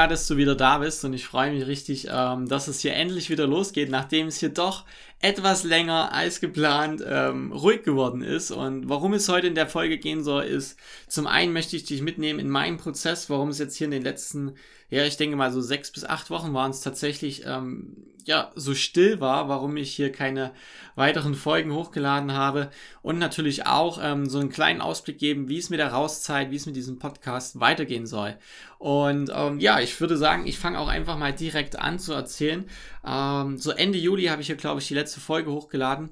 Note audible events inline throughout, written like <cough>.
Mega, dass du wieder da bist und ich freue mich richtig, ähm, dass es hier endlich wieder losgeht, nachdem es hier doch etwas länger als geplant ähm, ruhig geworden ist. Und warum es heute in der Folge gehen soll, ist, zum einen möchte ich dich mitnehmen in meinen Prozess, warum es jetzt hier in den letzten, ja, ich denke mal so sechs bis acht Wochen waren es tatsächlich, ähm, ja, so still war, warum ich hier keine weiteren Folgen hochgeladen habe und natürlich auch ähm, so einen kleinen Ausblick geben, wie es mit der Rauszeit, wie es mit diesem Podcast weitergehen soll. Und ähm, ja, ich würde sagen, ich fange auch einfach mal direkt an zu erzählen. Ähm, so Ende Juli habe ich hier, glaube ich, die letzte Folge hochgeladen.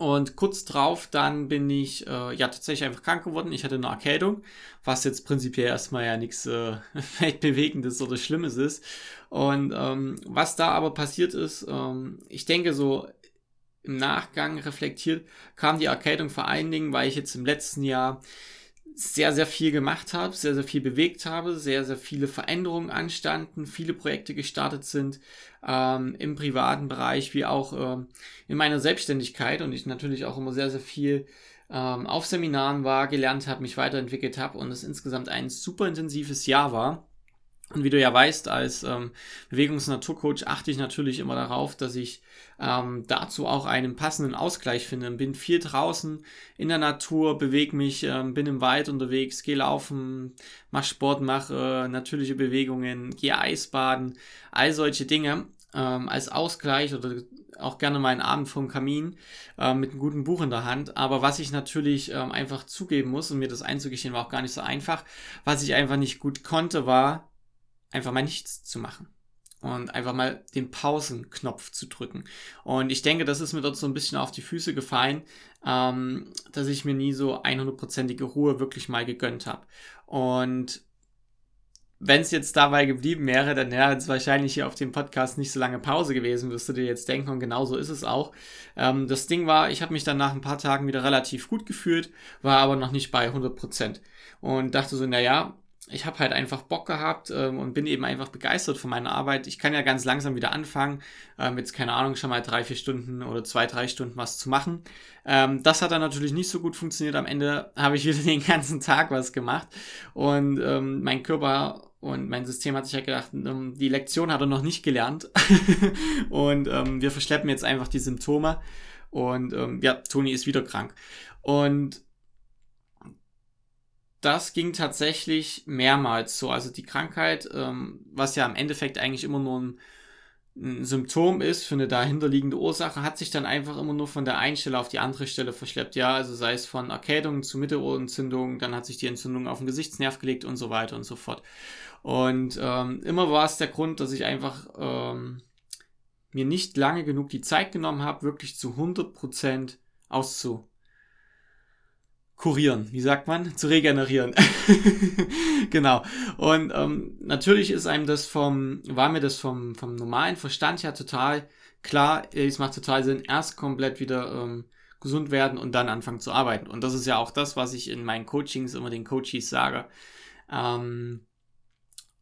Und kurz drauf, dann bin ich äh, ja tatsächlich einfach krank geworden. Ich hatte eine Erkältung, was jetzt prinzipiell erstmal ja nichts äh, <laughs> Bewegendes oder Schlimmes ist. Und ähm, was da aber passiert ist, ähm, ich denke so im Nachgang reflektiert, kam die Erkältung vor allen Dingen, weil ich jetzt im letzten Jahr sehr, sehr viel gemacht habe, sehr, sehr viel bewegt habe, sehr, sehr viele Veränderungen anstanden, viele Projekte gestartet sind ähm, im privaten Bereich wie auch ähm, in meiner Selbstständigkeit und ich natürlich auch immer sehr, sehr viel ähm, auf Seminaren war, gelernt habe, mich weiterentwickelt habe und es insgesamt ein super intensives Jahr war. Und wie du ja weißt, als ähm, Bewegungs- und Naturcoach achte ich natürlich immer darauf, dass ich ähm, dazu auch einen passenden Ausgleich finde. Bin viel draußen in der Natur, bewege mich, ähm, bin im Wald unterwegs, gehe laufen, mach Sport, mache äh, natürliche Bewegungen, gehe Eisbaden, all solche Dinge ähm, als Ausgleich oder auch gerne mal einen Abend vom Kamin äh, mit einem guten Buch in der Hand. Aber was ich natürlich ähm, einfach zugeben muss, und mir das einzugestehen war auch gar nicht so einfach, was ich einfach nicht gut konnte, war einfach mal nichts zu machen und einfach mal den Pausenknopf zu drücken. Und ich denke, das ist mir dort so ein bisschen auf die Füße gefallen, ähm, dass ich mir nie so 100%ige Ruhe wirklich mal gegönnt habe. Und wenn es jetzt dabei geblieben wäre, dann wäre es wahrscheinlich hier auf dem Podcast nicht so lange Pause gewesen, wirst du dir jetzt denken. Und genau so ist es auch. Ähm, das Ding war, ich habe mich dann nach ein paar Tagen wieder relativ gut gefühlt, war aber noch nicht bei 100%. Und dachte so, naja, ich habe halt einfach Bock gehabt ähm, und bin eben einfach begeistert von meiner Arbeit. Ich kann ja ganz langsam wieder anfangen, ähm, jetzt keine Ahnung, schon mal drei, vier Stunden oder zwei, drei Stunden was zu machen. Ähm, das hat dann natürlich nicht so gut funktioniert. Am Ende habe ich <laughs> wieder den ganzen Tag was gemacht und ähm, mein Körper und mein System hat sich ja gedacht, ähm, die Lektion hat er noch nicht gelernt <laughs> und ähm, wir verschleppen jetzt einfach die Symptome und ja, Toni ist wieder krank und das ging tatsächlich mehrmals so. Also die Krankheit, ähm, was ja im Endeffekt eigentlich immer nur ein, ein, Symptom ist für eine dahinterliegende Ursache, hat sich dann einfach immer nur von der einen Stelle auf die andere Stelle verschleppt. Ja, also sei es von Erkältung zu Mittelohrentzündung, dann hat sich die Entzündung auf den Gesichtsnerv gelegt und so weiter und so fort. Und ähm, immer war es der Grund, dass ich einfach ähm, mir nicht lange genug die Zeit genommen habe, wirklich zu 100% auszu kurieren, wie sagt man? Zu regenerieren. <laughs> genau. Und ähm, natürlich ist einem das vom, war mir das vom, vom normalen Verstand her total klar, es macht total Sinn, erst komplett wieder ähm, gesund werden und dann anfangen zu arbeiten. Und das ist ja auch das, was ich in meinen Coachings immer den Coaches sage. Ähm,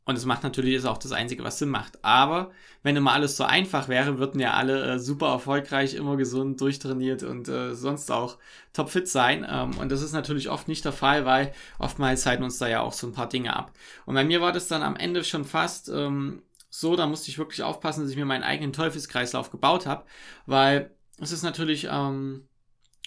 und es macht natürlich ist auch das Einzige, was Sinn macht. Aber wenn immer alles so einfach wäre, würden ja alle äh, super erfolgreich, immer gesund, durchtrainiert und äh, sonst auch topfit sein. Ähm, und das ist natürlich oft nicht der Fall, weil oftmals halten uns da ja auch so ein paar Dinge ab. Und bei mir war das dann am Ende schon fast ähm, so, da musste ich wirklich aufpassen, dass ich mir meinen eigenen Teufelskreislauf gebaut habe, weil es ist natürlich ähm,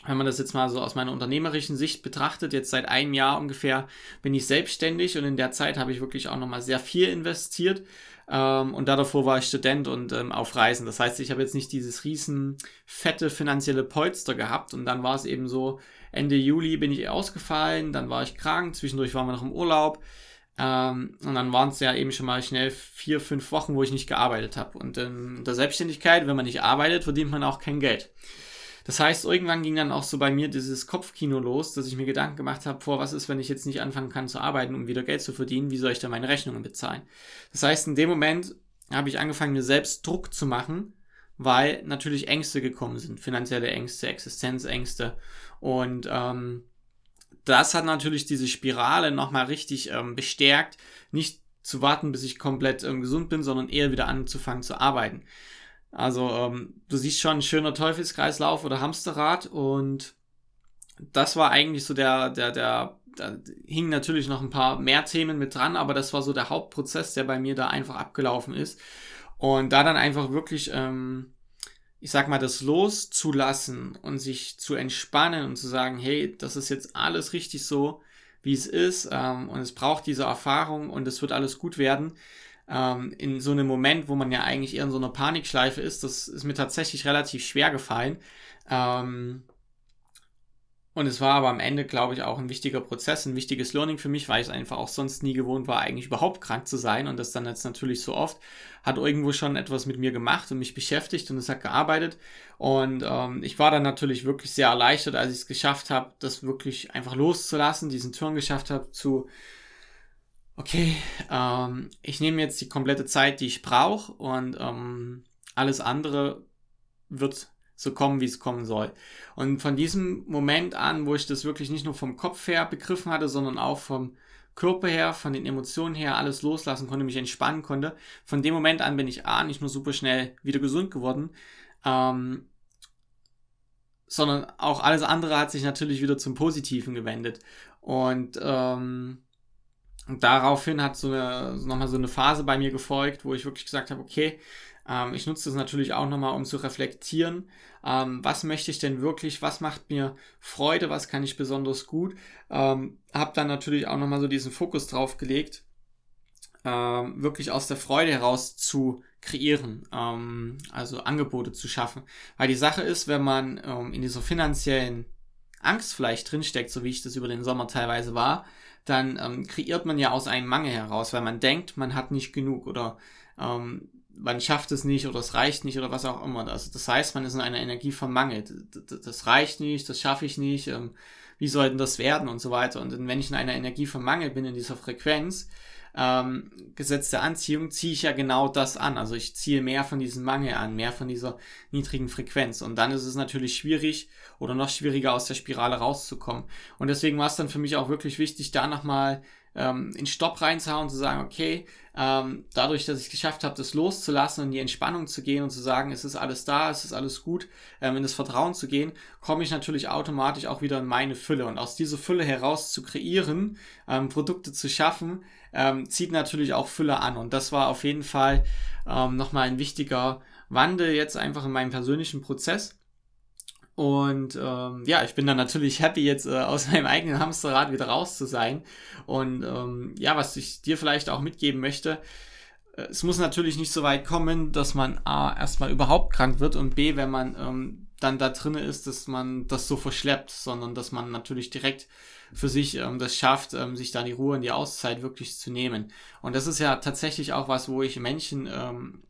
wenn man das jetzt mal so aus meiner unternehmerischen Sicht betrachtet, jetzt seit einem Jahr ungefähr bin ich selbstständig und in der Zeit habe ich wirklich auch nochmal sehr viel investiert. Ähm, und da davor war ich Student und ähm, auf Reisen. Das heißt, ich habe jetzt nicht dieses riesen fette finanzielle Polster gehabt und dann war es eben so, Ende Juli bin ich ausgefallen, dann war ich krank, zwischendurch waren wir noch im Urlaub. Ähm, und dann waren es ja eben schon mal schnell vier, fünf Wochen, wo ich nicht gearbeitet habe. Und in der Selbstständigkeit, wenn man nicht arbeitet, verdient man auch kein Geld. Das heißt, irgendwann ging dann auch so bei mir dieses Kopfkino los, dass ich mir Gedanken gemacht habe, vor was ist, wenn ich jetzt nicht anfangen kann zu arbeiten, um wieder Geld zu verdienen, wie soll ich da meine Rechnungen bezahlen? Das heißt, in dem Moment habe ich angefangen, mir selbst Druck zu machen, weil natürlich Ängste gekommen sind, finanzielle Ängste, Existenzängste und ähm, das hat natürlich diese Spirale nochmal richtig ähm, bestärkt, nicht zu warten, bis ich komplett ähm, gesund bin, sondern eher wieder anzufangen zu arbeiten. Also ähm, du siehst schon ein schöner Teufelskreislauf oder Hamsterrad und das war eigentlich so der, der, der, da hingen natürlich noch ein paar mehr Themen mit dran, aber das war so der Hauptprozess, der bei mir da einfach abgelaufen ist. Und da dann einfach wirklich, ähm, ich sag mal, das loszulassen und sich zu entspannen und zu sagen, hey, das ist jetzt alles richtig so, wie es ist ähm, und es braucht diese Erfahrung und es wird alles gut werden. Ähm, in so einem Moment, wo man ja eigentlich eher in so einer Panikschleife ist, das ist mir tatsächlich relativ schwer gefallen. Ähm, und es war aber am Ende, glaube ich, auch ein wichtiger Prozess, ein wichtiges Learning für mich, weil ich es einfach auch sonst nie gewohnt war, eigentlich überhaupt krank zu sein. Und das dann jetzt natürlich so oft hat irgendwo schon etwas mit mir gemacht und mich beschäftigt und es hat gearbeitet. Und ähm, ich war dann natürlich wirklich sehr erleichtert, als ich es geschafft habe, das wirklich einfach loszulassen, diesen Turn geschafft habe zu, okay, ähm, ich nehme jetzt die komplette Zeit, die ich brauche und ähm, alles andere wird so kommen, wie es kommen soll. Und von diesem Moment an, wo ich das wirklich nicht nur vom Kopf her begriffen hatte, sondern auch vom Körper her, von den Emotionen her alles loslassen konnte, mich entspannen konnte, von dem Moment an bin ich A, nicht nur super schnell wieder gesund geworden, ähm, sondern auch alles andere hat sich natürlich wieder zum Positiven gewendet. Und ähm, daraufhin hat so nochmal so eine Phase bei mir gefolgt, wo ich wirklich gesagt habe, okay, ähm, ich nutze das natürlich auch nochmal, um zu reflektieren, ähm, was möchte ich denn wirklich, was macht mir Freude, was kann ich besonders gut. Ähm, habe dann natürlich auch nochmal so diesen Fokus drauf gelegt, ähm, wirklich aus der Freude heraus zu kreieren, ähm, also Angebote zu schaffen. Weil die Sache ist, wenn man ähm, in dieser finanziellen Angst vielleicht drinsteckt, so wie ich das über den Sommer teilweise war, dann ähm, kreiert man ja aus einem Mangel heraus, weil man denkt, man hat nicht genug oder ähm, man schafft es nicht oder es reicht nicht oder was auch immer. Also das heißt, man ist in einer Energie von Mangel. Das reicht nicht, das schaffe ich nicht, ähm, wie soll denn das werden und so weiter. Und wenn ich in einer Energie von Mangel bin, in dieser Frequenz, ähm, Gesetz der Anziehung, ziehe ich ja genau das an. Also ich ziehe mehr von diesem Mangel an, mehr von dieser niedrigen Frequenz. Und dann ist es natürlich schwierig oder noch schwieriger aus der Spirale rauszukommen. Und deswegen war es dann für mich auch wirklich wichtig, da nochmal ähm, in Stopp reinzuhauen zu sagen, okay, ähm, dadurch, dass ich es geschafft habe, das loszulassen und die Entspannung zu gehen und zu sagen, es ist alles da, es ist alles gut, ähm, in das Vertrauen zu gehen, komme ich natürlich automatisch auch wieder in meine Fülle. Und aus dieser Fülle heraus zu kreieren, ähm, Produkte zu schaffen, ähm, zieht natürlich auch Fülle an. Und das war auf jeden Fall ähm, nochmal ein wichtiger Wandel jetzt einfach in meinem persönlichen Prozess. Und ähm, ja, ich bin dann natürlich happy, jetzt äh, aus <laughs> meinem eigenen Hamsterrad wieder raus zu sein. Und ähm, ja, was ich dir vielleicht auch mitgeben möchte, äh, es muss natürlich nicht so weit kommen, dass man A, erstmal überhaupt krank wird und B, wenn man ähm, dann da drin ist, dass man das so verschleppt, sondern dass man natürlich direkt für sich ähm, das schafft, ähm, sich da die Ruhe und die Auszeit wirklich zu nehmen. Und das ist ja tatsächlich auch was, wo ich Menschen ähm,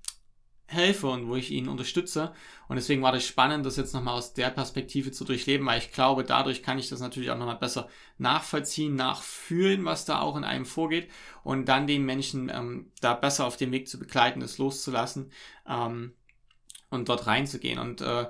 helfe und wo ich ihn unterstütze. Und deswegen war das spannend, das jetzt nochmal aus der Perspektive zu durchleben, weil ich glaube, dadurch kann ich das natürlich auch nochmal besser nachvollziehen, nachfühlen, was da auch in einem vorgeht und dann den Menschen ähm, da besser auf dem Weg zu begleiten, das loszulassen ähm, und dort reinzugehen. Und äh,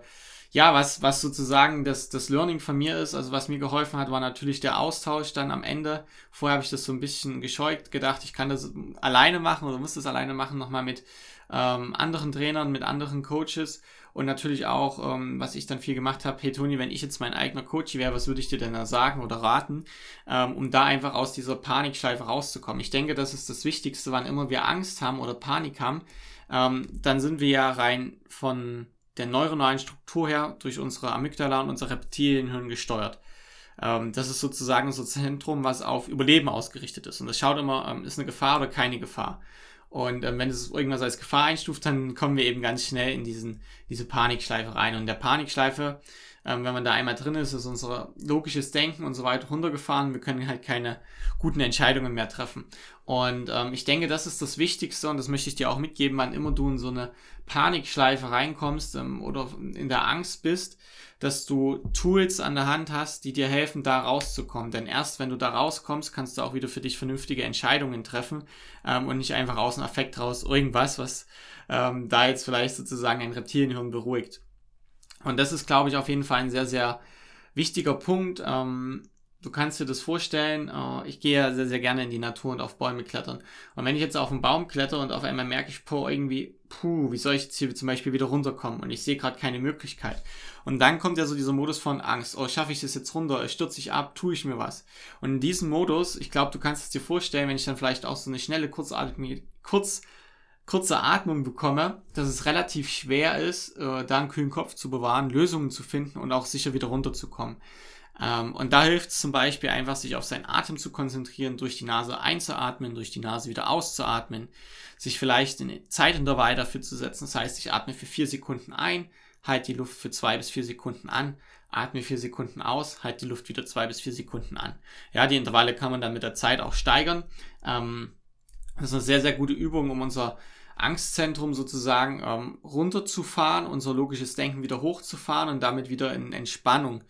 ja, was, was sozusagen das, das Learning von mir ist, also was mir geholfen hat, war natürlich der Austausch dann am Ende. Vorher habe ich das so ein bisschen gescheugt, gedacht, ich kann das alleine machen oder muss das alleine machen, nochmal mit ähm, anderen Trainern, mit anderen Coaches und natürlich auch, ähm, was ich dann viel gemacht habe, hey Toni, wenn ich jetzt mein eigener Coach wäre, was würde ich dir denn da sagen oder raten, ähm, um da einfach aus dieser Panikschleife rauszukommen. Ich denke, das ist das Wichtigste, wann immer wir Angst haben oder Panik haben, ähm, dann sind wir ja rein von der neuronalen Struktur her durch unsere Amygdala und unser Reptilienhirn gesteuert. Ähm, das ist sozusagen unser Zentrum, was auf Überleben ausgerichtet ist. Und das schaut immer, ähm, ist eine Gefahr oder keine Gefahr. Und ähm, wenn es irgendwas als Gefahr einstuft, dann kommen wir eben ganz schnell in diesen, diese Panikschleife rein. Und der Panikschleife ähm, wenn man da einmal drin ist, ist unser logisches Denken und so weiter runtergefahren. Wir können halt keine guten Entscheidungen mehr treffen. Und ähm, ich denke, das ist das Wichtigste und das möchte ich dir auch mitgeben, wann immer du in so eine Panikschleife reinkommst ähm, oder in der Angst bist, dass du Tools an der Hand hast, die dir helfen, da rauszukommen. Denn erst wenn du da rauskommst, kannst du auch wieder für dich vernünftige Entscheidungen treffen ähm, und nicht einfach aus dem Affekt raus irgendwas, was ähm, da jetzt vielleicht sozusagen ein Reptilienhirn beruhigt. Und das ist, glaube ich, auf jeden Fall ein sehr, sehr wichtiger Punkt. Ähm, du kannst dir das vorstellen, äh, ich gehe ja sehr, sehr gerne in die Natur und auf Bäume klettern. Und wenn ich jetzt auf einen Baum kletter und auf einmal merke ich, boah, irgendwie, puh, wie soll ich jetzt hier zum Beispiel wieder runterkommen? Und ich sehe gerade keine Möglichkeit. Und dann kommt ja so dieser Modus von Angst. Oh, schaffe ich das jetzt runter? Stürze ich ab? Tue ich mir was? Und in diesem Modus, ich glaube, du kannst es dir vorstellen, wenn ich dann vielleicht auch so eine schnelle, kurzatmige, kurz, kurze Atmung bekomme, dass es relativ schwer ist, äh, da einen kühlen Kopf zu bewahren, Lösungen zu finden und auch sicher wieder runterzukommen. Ähm, und da hilft es zum Beispiel einfach, sich auf seinen Atem zu konzentrieren, durch die Nase einzuatmen, durch die Nase wieder auszuatmen, sich vielleicht eine Zeitintervall dafür zu setzen. Das heißt, ich atme für vier Sekunden ein, halte die Luft für zwei bis vier Sekunden an, atme vier Sekunden aus, halte die Luft wieder zwei bis vier Sekunden an. Ja, die Intervalle kann man dann mit der Zeit auch steigern. Ähm, das ist eine sehr, sehr gute Übung, um unser Angstzentrum sozusagen ähm, runterzufahren, unser logisches Denken wieder hochzufahren und damit wieder in Entspannung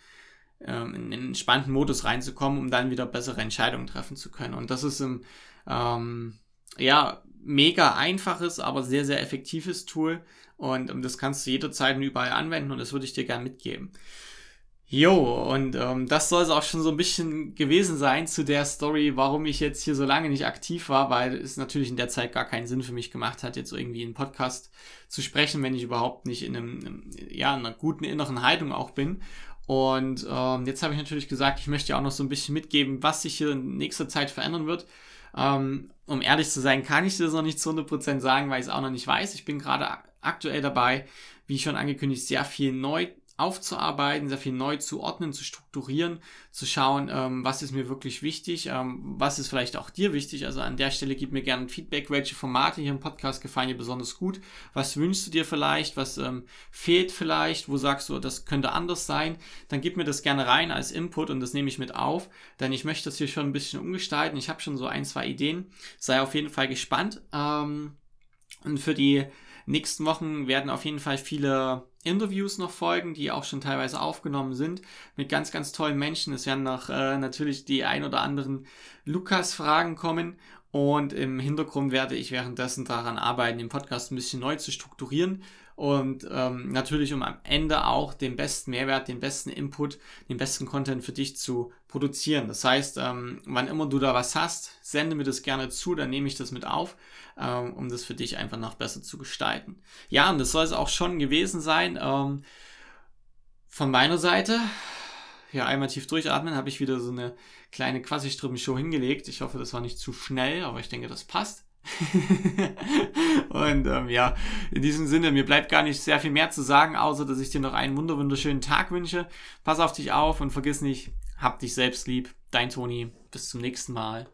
ähm, in einen entspannten Modus reinzukommen, um dann wieder bessere Entscheidungen treffen zu können. Und das ist ein ähm, ja, mega einfaches, aber sehr, sehr effektives Tool. Und ähm, das kannst du jederzeit und überall anwenden und das würde ich dir gerne mitgeben. Jo, und ähm, das soll es auch schon so ein bisschen gewesen sein zu der Story, warum ich jetzt hier so lange nicht aktiv war, weil es natürlich in der Zeit gar keinen Sinn für mich gemacht hat, jetzt irgendwie einen Podcast zu sprechen, wenn ich überhaupt nicht in einem, ja, in einer guten inneren Haltung auch bin. Und ähm, jetzt habe ich natürlich gesagt, ich möchte ja auch noch so ein bisschen mitgeben, was sich hier in nächster Zeit verändern wird. Ähm, um ehrlich zu sein, kann ich das noch nicht zu 100% sagen, weil ich es auch noch nicht weiß. Ich bin gerade aktuell dabei, wie schon angekündigt, sehr viel neu aufzuarbeiten, sehr viel neu zu ordnen, zu strukturieren, zu schauen, ähm, was ist mir wirklich wichtig, ähm, was ist vielleicht auch dir wichtig. Also an der Stelle gib mir gerne Feedback, welche Formate hier im Podcast gefallen dir besonders gut, was wünschst du dir vielleicht, was ähm, fehlt vielleicht, wo sagst du, das könnte anders sein, dann gib mir das gerne rein als Input und das nehme ich mit auf, denn ich möchte das hier schon ein bisschen umgestalten. Ich habe schon so ein, zwei Ideen, sei auf jeden Fall gespannt. Ähm, und für die nächsten Wochen werden auf jeden Fall viele Interviews noch folgen, die auch schon teilweise aufgenommen sind, mit ganz, ganz tollen Menschen. Es werden noch äh, natürlich die ein oder anderen Lukas-Fragen kommen und im Hintergrund werde ich währenddessen daran arbeiten, den Podcast ein bisschen neu zu strukturieren und ähm, natürlich um am Ende auch den besten Mehrwert, den besten Input, den besten Content für dich zu produzieren. Das heißt, ähm, wann immer du da was hast, sende mir das gerne zu, dann nehme ich das mit auf, ähm, um das für dich einfach noch besser zu gestalten. Ja, und das soll es auch schon gewesen sein. Ähm, von meiner Seite, ja, einmal tief durchatmen, habe ich wieder so eine kleine Quasi-Strippen-Show hingelegt. Ich hoffe, das war nicht zu schnell, aber ich denke, das passt. <laughs> und ähm, ja, in diesem Sinne, mir bleibt gar nicht sehr viel mehr zu sagen, außer dass ich dir noch einen wunderschönen Tag wünsche. Pass auf dich auf und vergiss nicht, hab dich selbst lieb. Dein Toni. Bis zum nächsten Mal.